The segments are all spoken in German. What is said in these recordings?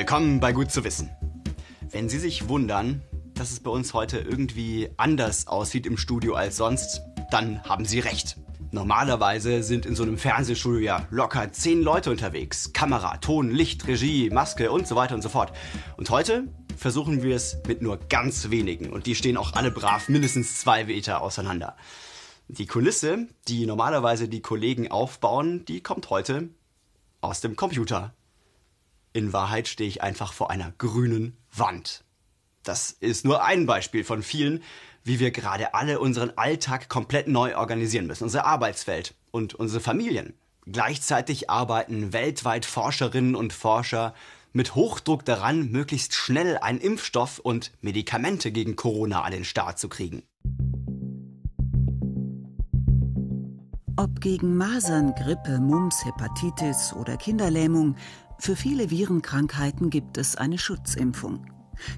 Willkommen bei Gut zu wissen. Wenn Sie sich wundern, dass es bei uns heute irgendwie anders aussieht im Studio als sonst, dann haben Sie recht. Normalerweise sind in so einem Fernsehstudio ja locker zehn Leute unterwegs. Kamera, Ton, Licht, Regie, Maske und so weiter und so fort. Und heute versuchen wir es mit nur ganz wenigen. Und die stehen auch alle brav mindestens zwei Meter auseinander. Die Kulisse, die normalerweise die Kollegen aufbauen, die kommt heute aus dem Computer. In Wahrheit stehe ich einfach vor einer grünen Wand. Das ist nur ein Beispiel von vielen, wie wir gerade alle unseren Alltag komplett neu organisieren müssen, unser Arbeitsfeld und unsere Familien. Gleichzeitig arbeiten weltweit Forscherinnen und Forscher mit Hochdruck daran, möglichst schnell einen Impfstoff und Medikamente gegen Corona an den Start zu kriegen. Ob gegen Masern, Grippe, Mumps, Hepatitis oder Kinderlähmung, für viele Virenkrankheiten gibt es eine Schutzimpfung.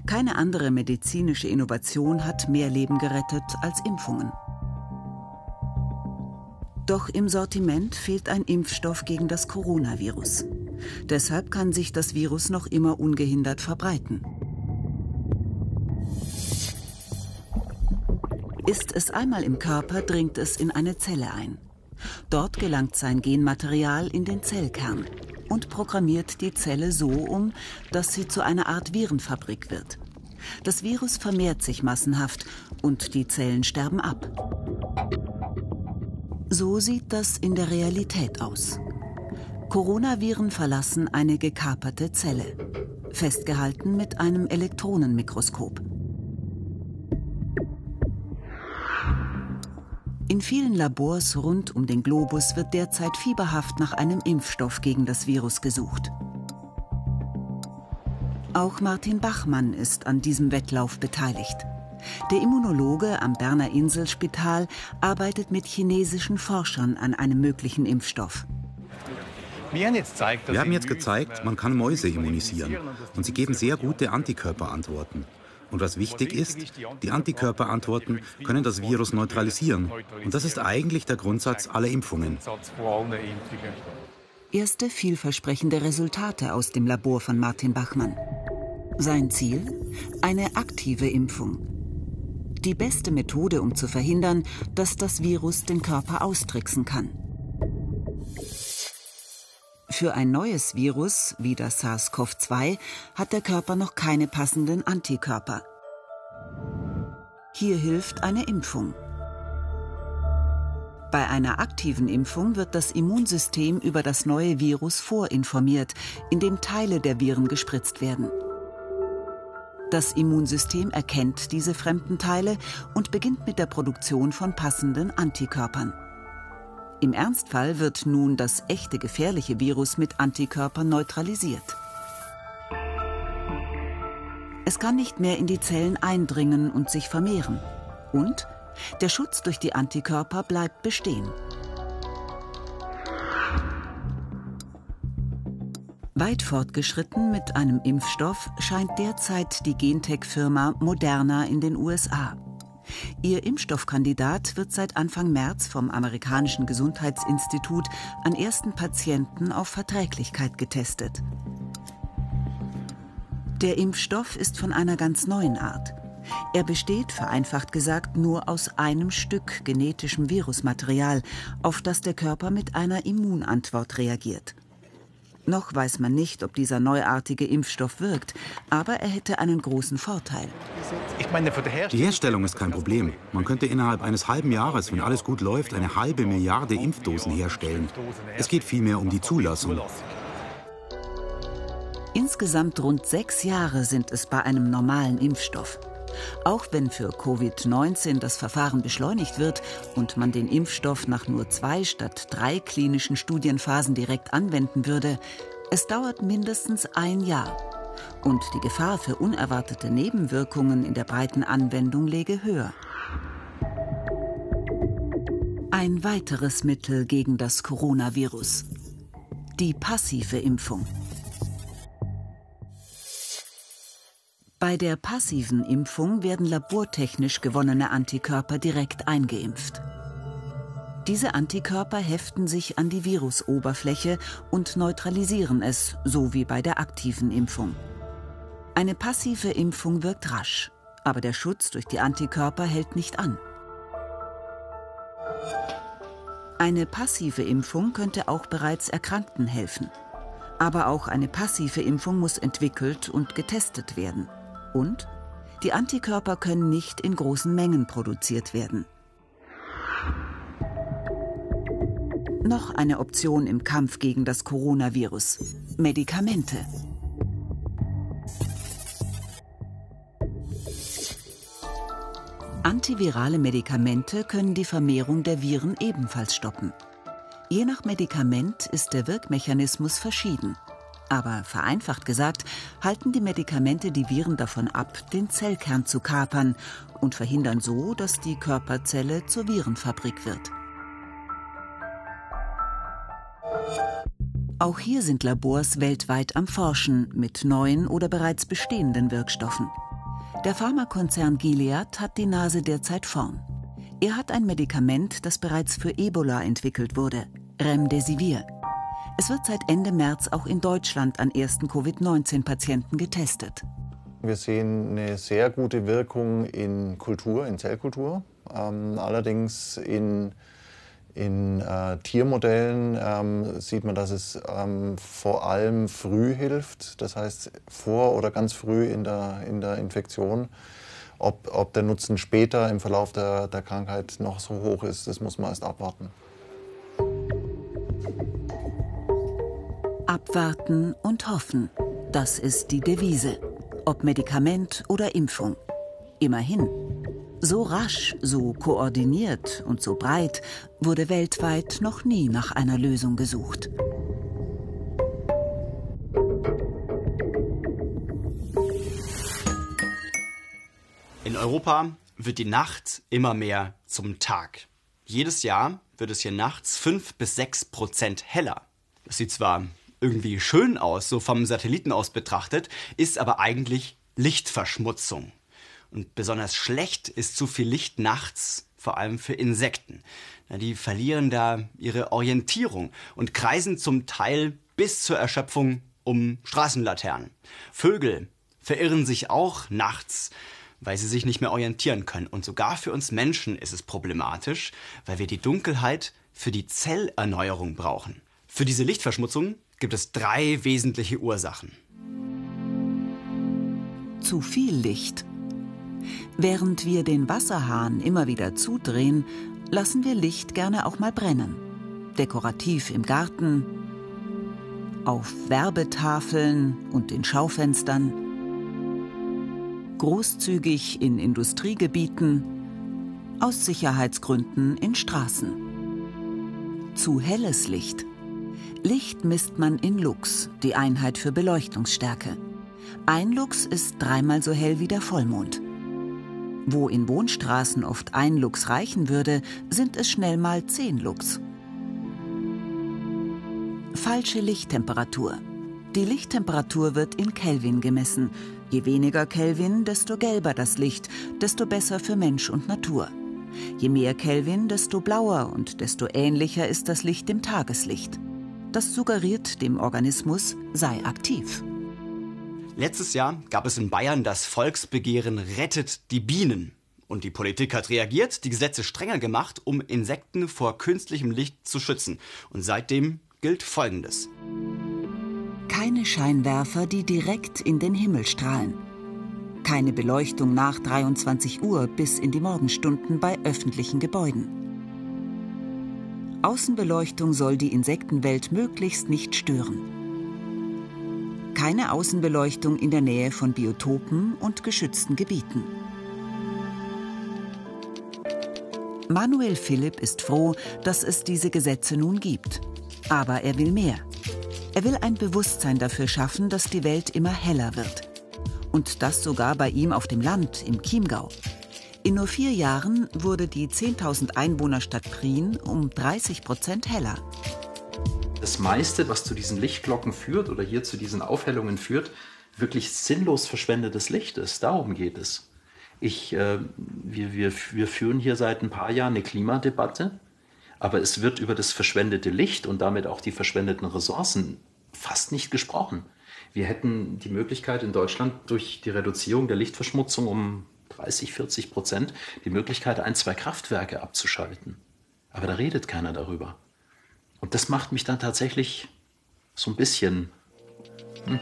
Keine andere medizinische Innovation hat mehr Leben gerettet als Impfungen. Doch im Sortiment fehlt ein Impfstoff gegen das Coronavirus. Deshalb kann sich das Virus noch immer ungehindert verbreiten. Ist es einmal im Körper, dringt es in eine Zelle ein. Dort gelangt sein Genmaterial in den Zellkern und programmiert die Zelle so um, dass sie zu einer Art Virenfabrik wird. Das Virus vermehrt sich massenhaft und die Zellen sterben ab. So sieht das in der Realität aus. Coronaviren verlassen eine gekaperte Zelle, festgehalten mit einem Elektronenmikroskop. Vielen Labors rund um den Globus wird derzeit fieberhaft nach einem Impfstoff gegen das Virus gesucht. Auch Martin Bachmann ist an diesem Wettlauf beteiligt. Der Immunologe am Berner Inselspital arbeitet mit chinesischen Forschern an einem möglichen Impfstoff. Wir haben jetzt gezeigt, man kann Mäuse immunisieren und sie geben sehr gute Antikörperantworten. Und was wichtig ist, die Antikörperantworten können das Virus neutralisieren. Und das ist eigentlich der Grundsatz aller Impfungen. Erste vielversprechende Resultate aus dem Labor von Martin Bachmann. Sein Ziel? Eine aktive Impfung. Die beste Methode, um zu verhindern, dass das Virus den Körper austricksen kann. Für ein neues Virus, wie das SARS-CoV-2, hat der Körper noch keine passenden Antikörper. Hier hilft eine Impfung. Bei einer aktiven Impfung wird das Immunsystem über das neue Virus vorinformiert, indem Teile der Viren gespritzt werden. Das Immunsystem erkennt diese fremden Teile und beginnt mit der Produktion von passenden Antikörpern. Im Ernstfall wird nun das echte gefährliche Virus mit Antikörpern neutralisiert. Es kann nicht mehr in die Zellen eindringen und sich vermehren. Und der Schutz durch die Antikörper bleibt bestehen. Weit fortgeschritten mit einem Impfstoff scheint derzeit die Gentech-Firma Moderna in den USA. Ihr Impfstoffkandidat wird seit Anfang März vom amerikanischen Gesundheitsinstitut an ersten Patienten auf Verträglichkeit getestet. Der Impfstoff ist von einer ganz neuen Art. Er besteht, vereinfacht gesagt, nur aus einem Stück genetischem Virusmaterial, auf das der Körper mit einer Immunantwort reagiert. Noch weiß man nicht, ob dieser neuartige Impfstoff wirkt, aber er hätte einen großen Vorteil. Die Herstellung ist kein Problem. Man könnte innerhalb eines halben Jahres, wenn alles gut läuft, eine halbe Milliarde Impfdosen herstellen. Es geht vielmehr um die Zulassung. Insgesamt rund sechs Jahre sind es bei einem normalen Impfstoff. Auch wenn für Covid-19 das Verfahren beschleunigt wird und man den Impfstoff nach nur zwei statt drei klinischen Studienphasen direkt anwenden würde, es dauert mindestens ein Jahr. Und die Gefahr für unerwartete Nebenwirkungen in der breiten Anwendung läge höher. Ein weiteres Mittel gegen das Coronavirus. Die passive Impfung. Bei der passiven Impfung werden labortechnisch gewonnene Antikörper direkt eingeimpft. Diese Antikörper heften sich an die Virusoberfläche und neutralisieren es, so wie bei der aktiven Impfung. Eine passive Impfung wirkt rasch, aber der Schutz durch die Antikörper hält nicht an. Eine passive Impfung könnte auch bereits Erkrankten helfen. Aber auch eine passive Impfung muss entwickelt und getestet werden. Und die Antikörper können nicht in großen Mengen produziert werden. Noch eine Option im Kampf gegen das Coronavirus. Medikamente. Antivirale Medikamente können die Vermehrung der Viren ebenfalls stoppen. Je nach Medikament ist der Wirkmechanismus verschieden. Aber vereinfacht gesagt, halten die Medikamente die Viren davon ab, den Zellkern zu kapern und verhindern so, dass die Körperzelle zur Virenfabrik wird. Auch hier sind Labors weltweit am Forschen mit neuen oder bereits bestehenden Wirkstoffen. Der Pharmakonzern Gilead hat die Nase derzeit vorn. Er hat ein Medikament, das bereits für Ebola entwickelt wurde, Remdesivir. Es wird seit Ende März auch in Deutschland an ersten Covid-19-Patienten getestet. Wir sehen eine sehr gute Wirkung in Kultur, in Zellkultur. Ähm, allerdings in in äh, Tiermodellen ähm, sieht man, dass es ähm, vor allem früh hilft, das heißt vor oder ganz früh in der, in der Infektion. Ob, ob der Nutzen später im Verlauf der, der Krankheit noch so hoch ist, das muss man erst abwarten. Abwarten und hoffen, das ist die Devise. Ob Medikament oder Impfung. Immerhin, so rasch, so koordiniert und so breit wurde weltweit noch nie nach einer Lösung gesucht. In Europa wird die Nacht immer mehr zum Tag. Jedes Jahr wird es hier nachts 5 bis 6 Prozent heller. Das sieht zwar irgendwie schön aus, so vom Satelliten aus betrachtet, ist aber eigentlich Lichtverschmutzung. Und besonders schlecht ist zu viel Licht nachts, vor allem für Insekten. Die verlieren da ihre Orientierung und kreisen zum Teil bis zur Erschöpfung um Straßenlaternen. Vögel verirren sich auch nachts, weil sie sich nicht mehr orientieren können. Und sogar für uns Menschen ist es problematisch, weil wir die Dunkelheit für die Zellerneuerung brauchen. Für diese Lichtverschmutzung gibt es drei wesentliche Ursachen. Zu viel Licht Während wir den Wasserhahn immer wieder zudrehen, lassen wir Licht gerne auch mal brennen. Dekorativ im Garten, auf Werbetafeln und in Schaufenstern, großzügig in Industriegebieten, aus Sicherheitsgründen in Straßen. Zu helles Licht. Licht misst man in Lux, die Einheit für Beleuchtungsstärke. Ein Lux ist dreimal so hell wie der Vollmond. Wo in Wohnstraßen oft ein Lux reichen würde, sind es schnell mal zehn Lux. Falsche Lichttemperatur. Die Lichttemperatur wird in Kelvin gemessen. Je weniger Kelvin, desto gelber das Licht, desto besser für Mensch und Natur. Je mehr Kelvin, desto blauer und desto ähnlicher ist das Licht dem Tageslicht. Das suggeriert dem Organismus, sei aktiv. Letztes Jahr gab es in Bayern das Volksbegehren Rettet die Bienen. Und die Politik hat reagiert, die Gesetze strenger gemacht, um Insekten vor künstlichem Licht zu schützen. Und seitdem gilt Folgendes. Keine Scheinwerfer, die direkt in den Himmel strahlen. Keine Beleuchtung nach 23 Uhr bis in die Morgenstunden bei öffentlichen Gebäuden. Außenbeleuchtung soll die Insektenwelt möglichst nicht stören keine Außenbeleuchtung in der Nähe von Biotopen und geschützten Gebieten. Manuel Philipp ist froh, dass es diese Gesetze nun gibt. Aber er will mehr. Er will ein Bewusstsein dafür schaffen, dass die Welt immer heller wird. Und das sogar bei ihm auf dem Land, im Chiemgau. In nur vier Jahren wurde die 10.000 Einwohnerstadt Prien um 30 Prozent heller das meiste, was zu diesen Lichtglocken führt oder hier zu diesen Aufhellungen führt, wirklich sinnlos verschwendetes Licht ist. Darum geht es. Ich, äh, wir, wir, wir führen hier seit ein paar Jahren eine Klimadebatte, aber es wird über das verschwendete Licht und damit auch die verschwendeten Ressourcen fast nicht gesprochen. Wir hätten die Möglichkeit in Deutschland durch die Reduzierung der Lichtverschmutzung um 30, 40 Prozent die Möglichkeit, ein, zwei Kraftwerke abzuschalten. Aber da redet keiner darüber. Und das macht mich dann tatsächlich so ein bisschen. Hm.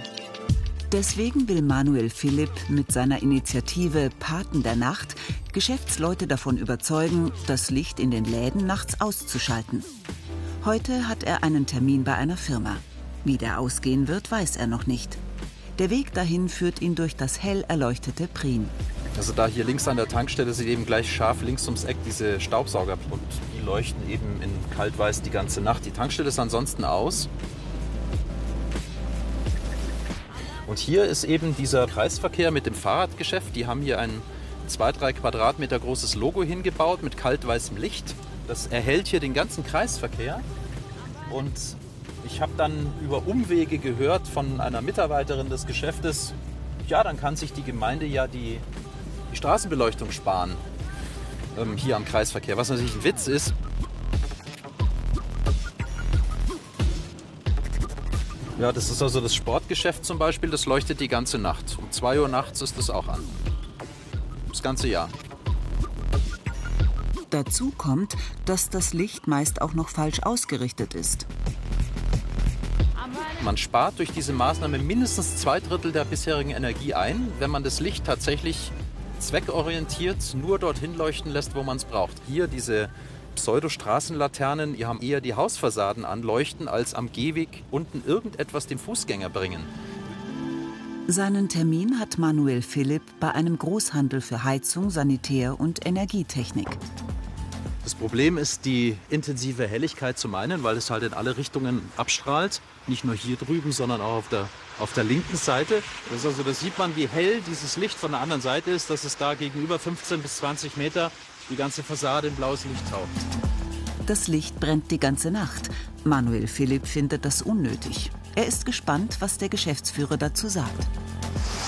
Deswegen will Manuel Philipp mit seiner Initiative Paten der Nacht Geschäftsleute davon überzeugen, das Licht in den Läden nachts auszuschalten. Heute hat er einen Termin bei einer Firma. Wie der ausgehen wird, weiß er noch nicht. Der Weg dahin führt ihn durch das hell erleuchtete Prien. Also da hier links an der Tankstelle sieht eben gleich scharf links ums Eck diese Staubsauger und die leuchten eben in kaltweiß die ganze Nacht. Die Tankstelle ist ansonsten aus. Und hier ist eben dieser Kreisverkehr mit dem Fahrradgeschäft. Die haben hier ein 2-3 Quadratmeter großes Logo hingebaut mit kaltweißem Licht. Das erhält hier den ganzen Kreisverkehr. Und ich habe dann über Umwege gehört von einer Mitarbeiterin des Geschäftes, ja, dann kann sich die Gemeinde ja die die Straßenbeleuchtung sparen. Ähm, hier am Kreisverkehr. Was natürlich ein Witz ist. Ja, das ist also das Sportgeschäft zum Beispiel, das leuchtet die ganze Nacht. Um 2 Uhr nachts ist das auch an. Das ganze Jahr. Dazu kommt, dass das Licht meist auch noch falsch ausgerichtet ist. Man spart durch diese Maßnahme mindestens zwei Drittel der bisherigen Energie ein, wenn man das Licht tatsächlich zweckorientiert nur dorthin leuchten lässt, wo man es braucht. Hier diese Pseudostraßenlaternen, die haben eher die Hausfassaden anleuchten, als am Gehweg unten irgendetwas dem Fußgänger bringen. Seinen Termin hat Manuel Philipp bei einem Großhandel für Heizung, Sanitär und Energietechnik. Das Problem ist die intensive Helligkeit zum einen, weil es halt in alle Richtungen abstrahlt. Nicht nur hier drüben, sondern auch auf der, auf der linken Seite. Das, also, das sieht man, wie hell dieses Licht von der anderen Seite ist, dass es da gegenüber 15 bis 20 Meter die ganze Fassade in blaues Licht taucht. Das Licht brennt die ganze Nacht. Manuel Philipp findet das unnötig. Er ist gespannt, was der Geschäftsführer dazu sagt.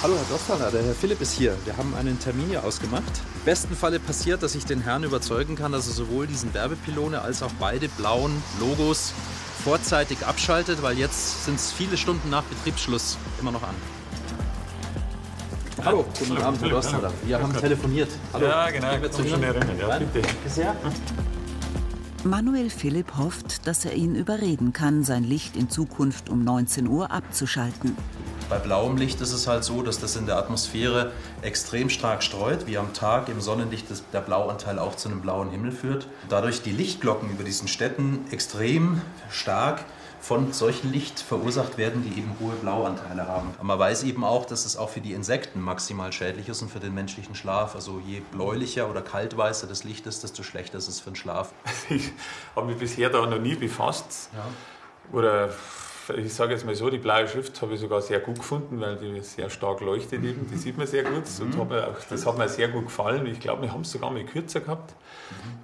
Hallo Herr Dostvater, der Herr Philipp ist hier. Wir haben einen Termin hier ausgemacht. Im besten Falle passiert, dass ich den Herrn überzeugen kann, dass er sowohl diesen Werbepylone als auch beide blauen Logos vorzeitig abschaltet, weil jetzt sind es viele Stunden nach Betriebsschluss immer noch an. Hallo, guten Abend, Herr Dostvater. Wir haben telefoniert. Hallo. Ja, genau, ich kann schon erinnern. Ja, bitte. Sehr. Manuel Philipp hofft, dass er ihn überreden kann, sein Licht in Zukunft um 19 Uhr abzuschalten. Bei blauem Licht ist es halt so, dass das in der Atmosphäre extrem stark streut, wie am Tag im Sonnenlicht der Blauanteil auch zu einem blauen Himmel führt. Dadurch die Lichtglocken über diesen Städten extrem stark von solchem Licht verursacht werden, die eben hohe Blauanteile haben. Aber man weiß eben auch, dass es auch für die Insekten maximal schädlich ist und für den menschlichen Schlaf. Also je bläulicher oder kaltweißer das Licht ist, desto schlechter ist es für den Schlaf. Ich habe mich bisher da noch nie befasst. Ja. Oder ich sage jetzt mal so, die blaue Schrift habe ich sogar sehr gut gefunden, weil die sehr stark leuchtet eben. Die sieht man sehr gut. Und auch, das hat mir sehr gut gefallen. Ich glaube, wir haben es sogar mal kürzer gehabt,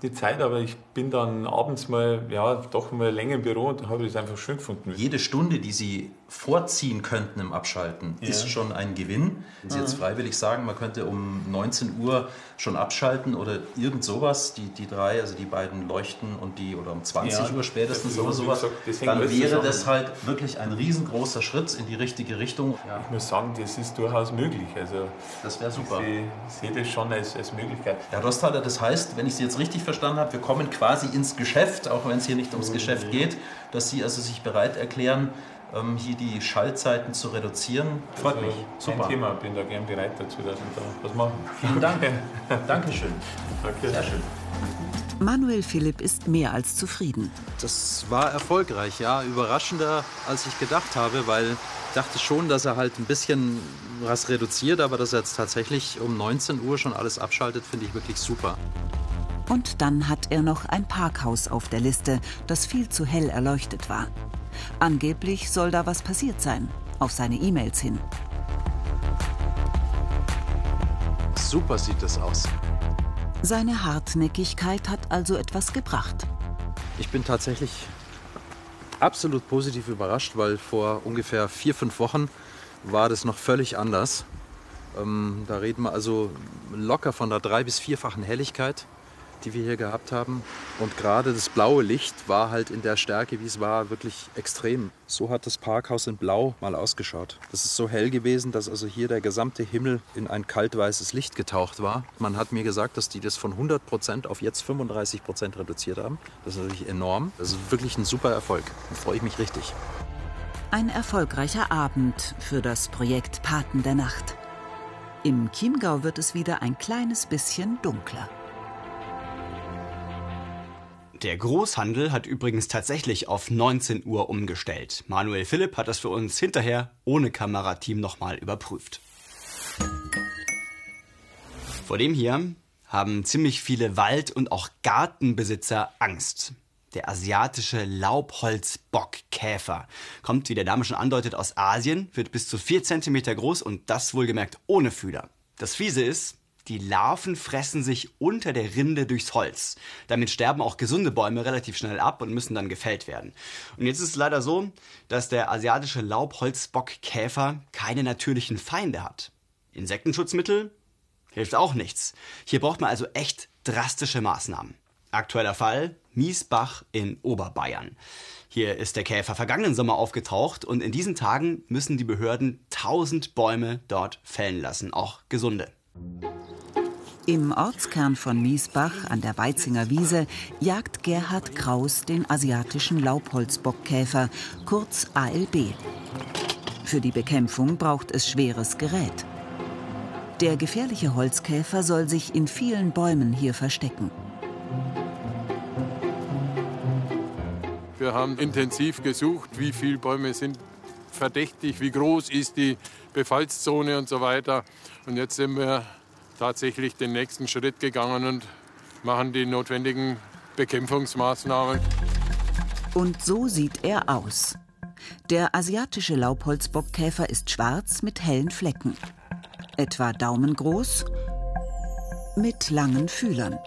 die Zeit. Aber ich bin dann abends mal, ja, doch mal länger im Büro und habe das einfach schön gefunden. Jede Stunde, die Sie vorziehen könnten im Abschalten, ja. ist schon ein Gewinn. Wenn Sie jetzt freiwillig sagen, man könnte um 19 Uhr schon abschalten oder irgend sowas, die, die drei, also die beiden leuchten und die, oder um 20 ja, Uhr spätestens oder sowas, gesagt, dann wäre das halt wirklich ein riesengroßer Schritt in die richtige Richtung. Ja. Ich muss sagen, das ist durchaus möglich. Also das wäre super. Ich sehe das schon als, als Möglichkeit. Ja, Dosthaler, das heißt, wenn ich Sie jetzt richtig verstanden habe, wir kommen quasi ins Geschäft, auch wenn es hier nicht ums Geschäft geht, dass Sie also sich bereit erklären, hier die Schaltzeiten zu reduzieren. Freut also mich. Super. Kein Thema, bin da gern bereit dazu, dass wir da was machen. Vielen Dank. Dankeschön. Okay. Sehr schön. Manuel Philipp ist mehr als zufrieden. Das war erfolgreich, ja. Überraschender, als ich gedacht habe, weil ich dachte schon, dass er halt ein bisschen was reduziert, aber dass er jetzt tatsächlich um 19 Uhr schon alles abschaltet, finde ich wirklich super. Und dann hat er noch ein Parkhaus auf der Liste, das viel zu hell erleuchtet war. Angeblich soll da was passiert sein, auf seine E-Mails hin. Super sieht es aus. Seine Hartnäckigkeit hat also etwas gebracht. Ich bin tatsächlich absolut positiv überrascht, weil vor ungefähr vier, fünf Wochen war das noch völlig anders. Ähm, da reden wir also locker von der drei- bis vierfachen Helligkeit die wir hier gehabt haben. Und gerade das blaue Licht war halt in der Stärke, wie es war, wirklich extrem. So hat das Parkhaus in Blau mal ausgeschaut. Das ist so hell gewesen, dass also hier der gesamte Himmel in ein kaltweißes Licht getaucht war. Man hat mir gesagt, dass die das von 100 Prozent auf jetzt 35 Prozent reduziert haben. Das ist natürlich enorm. Das ist wirklich ein super Erfolg. Da freue ich mich richtig. Ein erfolgreicher Abend für das Projekt Paten der Nacht. Im Chiemgau wird es wieder ein kleines bisschen dunkler. Der Großhandel hat übrigens tatsächlich auf 19 Uhr umgestellt. Manuel Philipp hat das für uns hinterher ohne Kamerateam nochmal überprüft. Vor dem hier haben ziemlich viele Wald- und auch Gartenbesitzer Angst. Der asiatische Laubholzbockkäfer kommt, wie der Name schon andeutet, aus Asien, wird bis zu 4 cm groß und das wohlgemerkt ohne Fühler. Das Fiese ist, die Larven fressen sich unter der Rinde durchs Holz. Damit sterben auch gesunde Bäume relativ schnell ab und müssen dann gefällt werden. Und jetzt ist es leider so, dass der asiatische Laubholzbockkäfer keine natürlichen Feinde hat. Insektenschutzmittel hilft auch nichts. Hier braucht man also echt drastische Maßnahmen. Aktueller Fall Miesbach in Oberbayern. Hier ist der Käfer vergangenen Sommer aufgetaucht und in diesen Tagen müssen die Behörden tausend Bäume dort fällen lassen, auch gesunde. Im Ortskern von Miesbach an der Weizinger Wiese jagt Gerhard Kraus den asiatischen Laubholzbockkäfer, kurz ALB. Für die Bekämpfung braucht es schweres Gerät. Der gefährliche Holzkäfer soll sich in vielen Bäumen hier verstecken. Wir haben intensiv gesucht, wie viele Bäume sind verdächtig, wie groß ist die Befallszone und so weiter. Und jetzt sind wir tatsächlich den nächsten Schritt gegangen und machen die notwendigen Bekämpfungsmaßnahmen. Und so sieht er aus. Der asiatische Laubholzbockkäfer ist schwarz mit hellen Flecken. Etwa daumengroß, mit langen Fühlern.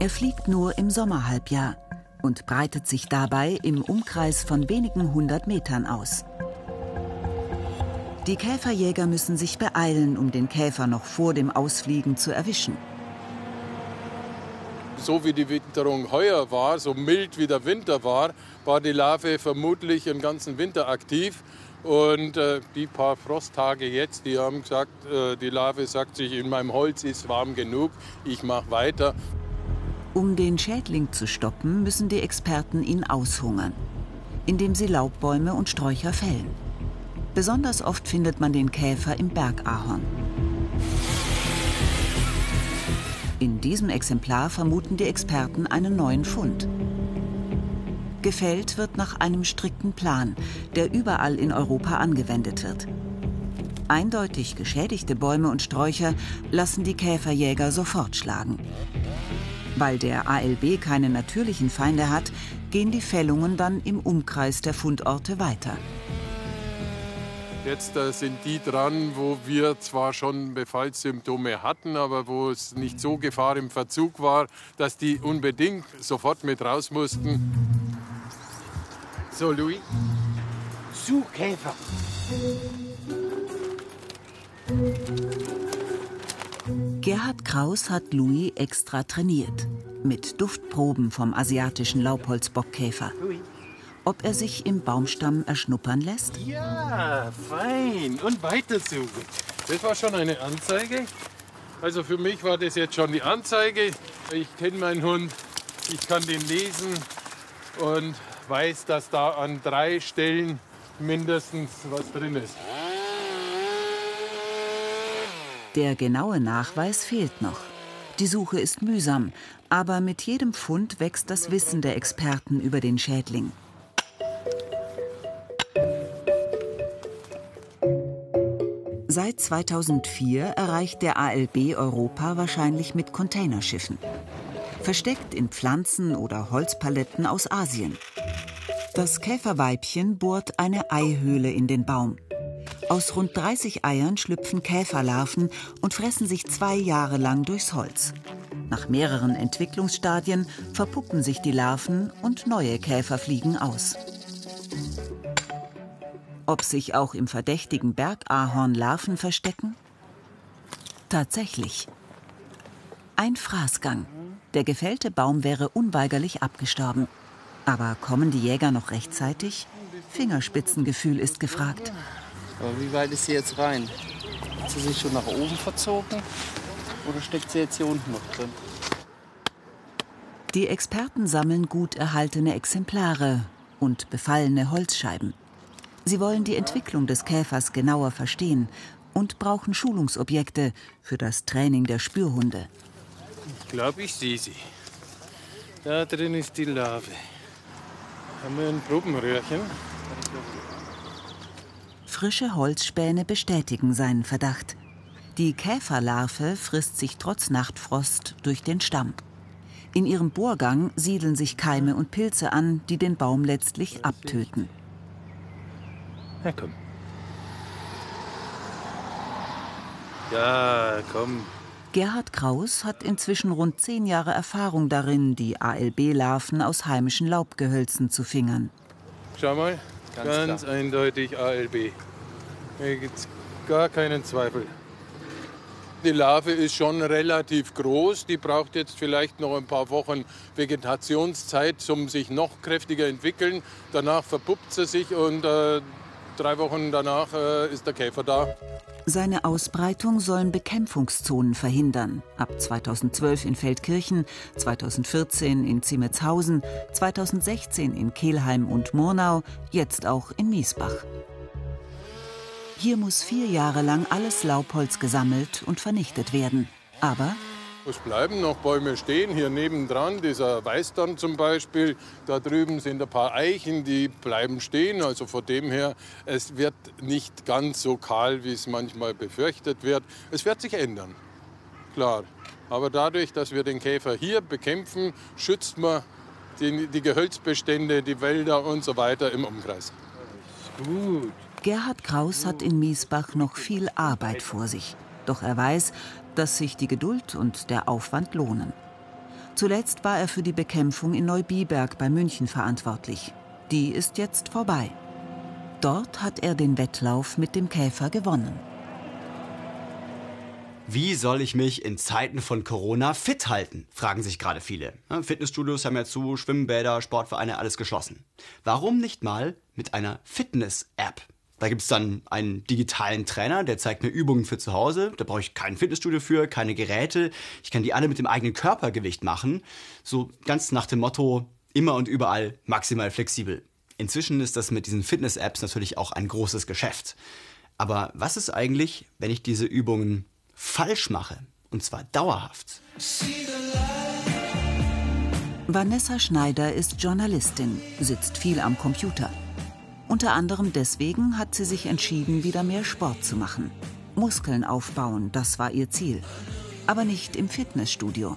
Er fliegt nur im Sommerhalbjahr und breitet sich dabei im Umkreis von wenigen hundert Metern aus. Die Käferjäger müssen sich beeilen, um den Käfer noch vor dem Ausfliegen zu erwischen. So wie die Winterung heuer war, so mild wie der Winter war, war die Larve vermutlich den ganzen Winter aktiv. Und äh, die paar Frosttage jetzt, die haben gesagt, äh, die Larve sagt sich, in meinem Holz ist warm genug, ich mache weiter. Um den Schädling zu stoppen, müssen die Experten ihn aushungern, indem sie Laubbäume und Sträucher fällen. Besonders oft findet man den Käfer im Bergahorn. In diesem Exemplar vermuten die Experten einen neuen Fund. Gefällt wird nach einem strikten Plan, der überall in Europa angewendet wird. Eindeutig geschädigte Bäume und Sträucher lassen die Käferjäger sofort schlagen. Weil der ALB keine natürlichen Feinde hat, gehen die Fällungen dann im Umkreis der Fundorte weiter. Jetzt äh, sind die dran, wo wir zwar schon Befallssymptome hatten, aber wo es nicht so Gefahr im Verzug war, dass die unbedingt sofort mit raus mussten. So, Louis. Suchkäfer. Gerhard Kraus hat Louis extra trainiert. Mit Duftproben vom asiatischen Laubholzbockkäfer. Ob er sich im Baumstamm erschnuppern lässt? Ja, fein. Und weitersuchen. Das war schon eine Anzeige. Also für mich war das jetzt schon die Anzeige. Ich kenne meinen Hund, ich kann den lesen und weiß, dass da an drei Stellen mindestens was drin ist. Der genaue Nachweis fehlt noch. Die Suche ist mühsam, aber mit jedem Fund wächst das Wissen der Experten über den Schädling. Seit 2004 erreicht der ALB Europa wahrscheinlich mit Containerschiffen. Versteckt in Pflanzen oder Holzpaletten aus Asien. Das Käferweibchen bohrt eine Eihöhle in den Baum. Aus rund 30 Eiern schlüpfen Käferlarven und fressen sich zwei Jahre lang durchs Holz. Nach mehreren Entwicklungsstadien verpuppen sich die Larven und neue Käfer fliegen aus. Ob sich auch im verdächtigen Bergahorn Larven verstecken? Tatsächlich. Ein Fraßgang. Der gefällte Baum wäre unweigerlich abgestorben. Aber kommen die Jäger noch rechtzeitig? Fingerspitzengefühl ist gefragt. Aber wie weit ist sie jetzt rein? Hat sie sich schon nach oben verzogen? Oder steckt sie jetzt hier unten noch drin? Die Experten sammeln gut erhaltene Exemplare und befallene Holzscheiben. Sie wollen die Entwicklung des Käfers genauer verstehen und brauchen Schulungsobjekte für das Training der Spürhunde. Ich glaube, ich sehe sie. Da drin ist die Larve. Haben wir ein Probenröhrchen? Frische Holzspäne bestätigen seinen Verdacht. Die Käferlarve frisst sich trotz Nachtfrost durch den Stamm. In ihrem Bohrgang siedeln sich Keime und Pilze an, die den Baum letztlich abtöten. Na komm. Ja, komm. Gerhard Kraus hat inzwischen rund zehn Jahre Erfahrung darin, die ALB-Larven aus heimischen Laubgehölzen zu fingern. Schau mal, ganz, ganz eindeutig ALB. Hier gibt es gar keinen Zweifel. Die Larve ist schon relativ groß. Die braucht jetzt vielleicht noch ein paar Wochen Vegetationszeit, um sich noch kräftiger entwickeln. Danach verpuppt sie sich und äh, drei Wochen danach äh, ist der Käfer da. Seine Ausbreitung sollen Bekämpfungszonen verhindern. Ab 2012 in Feldkirchen, 2014 in Ziemetshausen, 2016 in Kelheim und Murnau, jetzt auch in Miesbach. Hier muss vier Jahre lang alles Laubholz gesammelt und vernichtet werden. Aber es bleiben noch Bäume stehen, hier nebendran, dieser Weißdorn zum Beispiel. Da drüben sind ein paar Eichen, die bleiben stehen. Also von dem her, es wird nicht ganz so kahl, wie es manchmal befürchtet wird. Es wird sich ändern, klar. Aber dadurch, dass wir den Käfer hier bekämpfen, schützt man die, die Gehölzbestände, die Wälder und so weiter im Umkreis. Gut. Gerhard Kraus hat in Miesbach noch viel Arbeit vor sich. Doch er weiß, dass sich die Geduld und der Aufwand lohnen. Zuletzt war er für die Bekämpfung in Neubiberg bei München verantwortlich. Die ist jetzt vorbei. Dort hat er den Wettlauf mit dem Käfer gewonnen. Wie soll ich mich in Zeiten von Corona fit halten? fragen sich gerade viele. Fitnessstudios haben ja zu, Schwimmbäder, Sportvereine, alles geschlossen. Warum nicht mal mit einer Fitness-App? Da gibt es dann einen digitalen Trainer, der zeigt mir Übungen für zu Hause. Da brauche ich kein Fitnessstudio für, keine Geräte. Ich kann die alle mit dem eigenen Körpergewicht machen. So ganz nach dem Motto, immer und überall maximal flexibel. Inzwischen ist das mit diesen Fitness-Apps natürlich auch ein großes Geschäft. Aber was ist eigentlich, wenn ich diese Übungen falsch mache? Und zwar dauerhaft. Vanessa Schneider ist Journalistin, sitzt viel am Computer. Unter anderem deswegen hat sie sich entschieden, wieder mehr Sport zu machen. Muskeln aufbauen, das war ihr Ziel. Aber nicht im Fitnessstudio.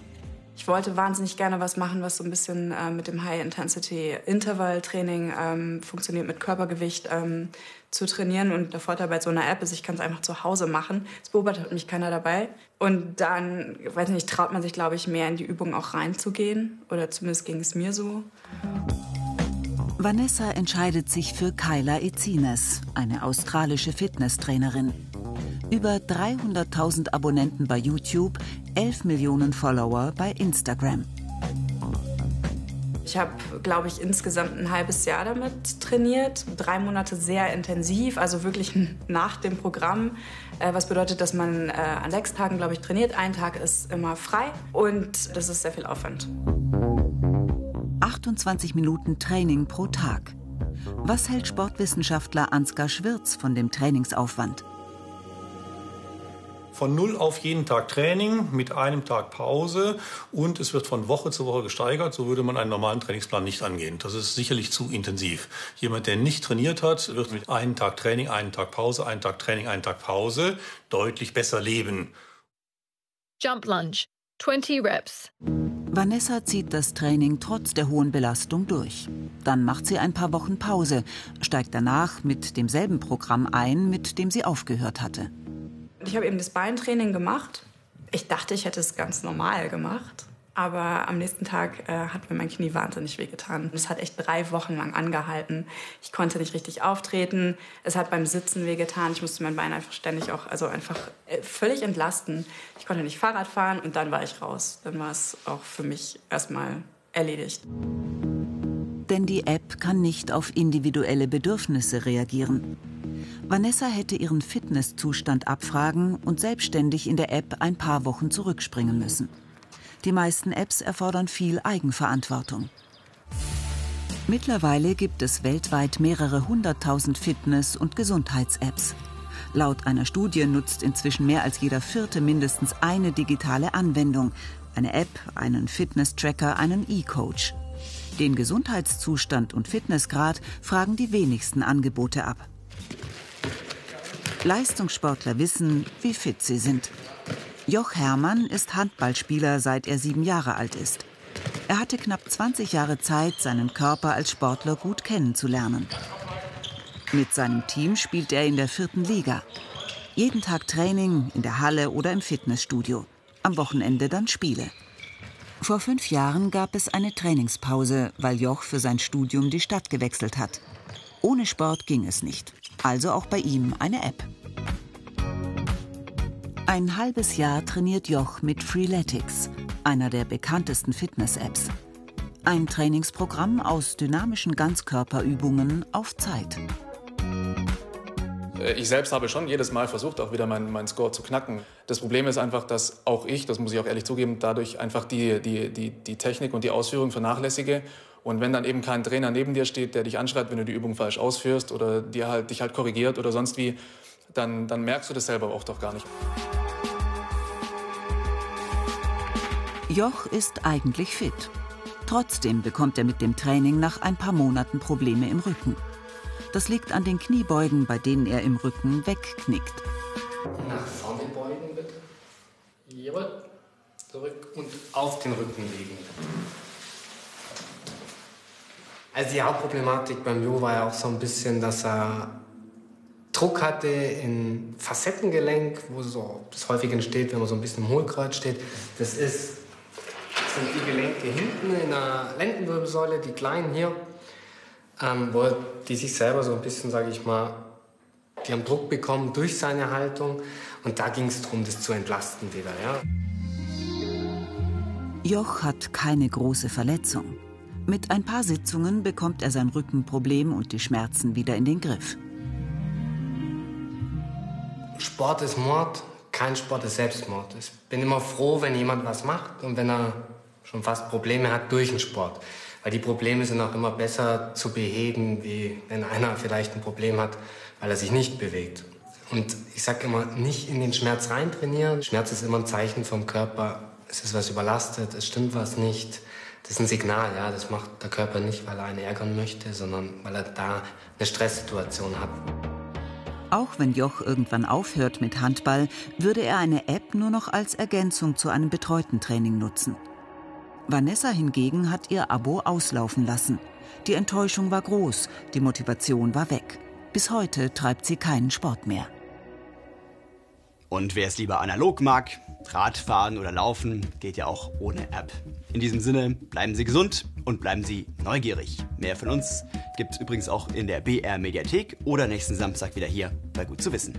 Ich wollte wahnsinnig gerne was machen, was so ein bisschen äh, mit dem High-Intensity-Intervall-Training ähm, funktioniert, mit Körpergewicht ähm, zu trainieren. Und der Vorteil bei so einer App ist, ich kann es einfach zu Hause machen. Es beobachtet mich keiner dabei. Und dann, weiß nicht, traut man sich, glaube ich, mehr in die Übung auch reinzugehen. Oder zumindest ging es mir so. Vanessa entscheidet sich für Kyla Ezines, eine australische Fitnesstrainerin. Über 300.000 Abonnenten bei YouTube, 11 Millionen Follower bei Instagram. Ich habe, glaube ich, insgesamt ein halbes Jahr damit trainiert. Drei Monate sehr intensiv, also wirklich nach dem Programm. Äh, was bedeutet, dass man äh, an sechs Tagen, glaube ich, trainiert. Ein Tag ist immer frei und das ist sehr viel Aufwand. 28 Minuten Training pro Tag. Was hält Sportwissenschaftler Ansgar Schwirz von dem Trainingsaufwand? Von null auf jeden Tag Training mit einem Tag Pause und es wird von Woche zu Woche gesteigert. So würde man einen normalen Trainingsplan nicht angehen. Das ist sicherlich zu intensiv. Jemand, der nicht trainiert hat, wird mit einem Tag Training, einen Tag Pause, einen Tag Training, einen Tag Pause deutlich besser leben. Jump Lunge, 20 Reps. Vanessa zieht das Training trotz der hohen Belastung durch. Dann macht sie ein paar Wochen Pause, steigt danach mit demselben Programm ein, mit dem sie aufgehört hatte. Ich habe eben das Beintraining gemacht. Ich dachte, ich hätte es ganz normal gemacht. Aber am nächsten Tag äh, hat mir mein Knie wahnsinnig wehgetan. Es hat echt drei Wochen lang angehalten. Ich konnte nicht richtig auftreten. Es hat beim Sitzen wehgetan. Ich musste mein Bein einfach ständig auch, also einfach äh, völlig entlasten. Ich konnte nicht Fahrrad fahren und dann war ich raus. Dann war es auch für mich erstmal erledigt. Denn die App kann nicht auf individuelle Bedürfnisse reagieren. Vanessa hätte ihren Fitnesszustand abfragen und selbstständig in der App ein paar Wochen zurückspringen müssen. Die meisten Apps erfordern viel Eigenverantwortung. Mittlerweile gibt es weltweit mehrere hunderttausend Fitness- und Gesundheits-Apps. Laut einer Studie nutzt inzwischen mehr als jeder Vierte mindestens eine digitale Anwendung, eine App, einen Fitness-Tracker, einen E-Coach. Den Gesundheitszustand und Fitnessgrad fragen die wenigsten Angebote ab. Leistungssportler wissen, wie fit sie sind. Joch Herrmann ist Handballspieler, seit er sieben Jahre alt ist. Er hatte knapp 20 Jahre Zeit, seinen Körper als Sportler gut kennenzulernen. Mit seinem Team spielt er in der vierten Liga. Jeden Tag Training in der Halle oder im Fitnessstudio. Am Wochenende dann Spiele. Vor fünf Jahren gab es eine Trainingspause, weil Joch für sein Studium die Stadt gewechselt hat. Ohne Sport ging es nicht. Also auch bei ihm eine App. Ein halbes Jahr trainiert Joch mit Freeletics, einer der bekanntesten Fitness-Apps. Ein Trainingsprogramm aus dynamischen Ganzkörperübungen auf Zeit. Äh, ich selbst habe schon jedes Mal versucht, auch wieder meinen mein Score zu knacken. Das Problem ist einfach, dass auch ich, das muss ich auch ehrlich zugeben, dadurch einfach die, die, die, die Technik und die Ausführung vernachlässige. Und wenn dann eben kein Trainer neben dir steht, der dich anschreit, wenn du die Übung falsch ausführst oder dir halt, dich halt korrigiert oder sonst wie, dann, dann merkst du das selber auch doch gar nicht. Joch ist eigentlich fit. Trotzdem bekommt er mit dem Training nach ein paar Monaten Probleme im Rücken. Das liegt an den Kniebeugen, bei denen er im Rücken wegknickt. Nach vorne beugen bitte. Jawohl. Zurück und auf den Rücken legen. Also die Hauptproblematik beim Jo war ja auch so ein bisschen, dass er Druck hatte im Facettengelenk, wo so häufig entsteht, wenn man so ein bisschen im Hohlkreuz steht. Das ist sind die Gelenke hinten in der Lendenwirbelsäule, die kleinen hier, ähm, wo die sich selber so ein bisschen, sage ich mal, die haben Druck bekommen durch seine Haltung und da ging es darum, das zu entlasten wieder. Ja. Joch hat keine große Verletzung. Mit ein paar Sitzungen bekommt er sein Rückenproblem und die Schmerzen wieder in den Griff. Sport ist Mord, kein Sport ist Selbstmord. Ich bin immer froh, wenn jemand was macht und wenn er schon fast Probleme hat durch den Sport. Weil die Probleme sind auch immer besser zu beheben, wie wenn einer vielleicht ein Problem hat, weil er sich nicht bewegt. Und ich sage immer, nicht in den Schmerz rein trainieren. Schmerz ist immer ein Zeichen vom Körper, es ist was überlastet, es stimmt was nicht. Das ist ein Signal, ja. Das macht der Körper nicht, weil er einen ärgern möchte, sondern weil er da eine Stresssituation hat. Auch wenn Joch irgendwann aufhört mit Handball, würde er eine App nur noch als Ergänzung zu einem betreuten Training nutzen. Vanessa hingegen hat ihr Abo auslaufen lassen. Die Enttäuschung war groß, die Motivation war weg. Bis heute treibt sie keinen Sport mehr. Und wer es lieber analog mag, Radfahren oder Laufen, geht ja auch ohne App. In diesem Sinne, bleiben Sie gesund und bleiben Sie neugierig. Mehr von uns gibt es übrigens auch in der BR Mediathek oder nächsten Samstag wieder hier bei Gut zu wissen.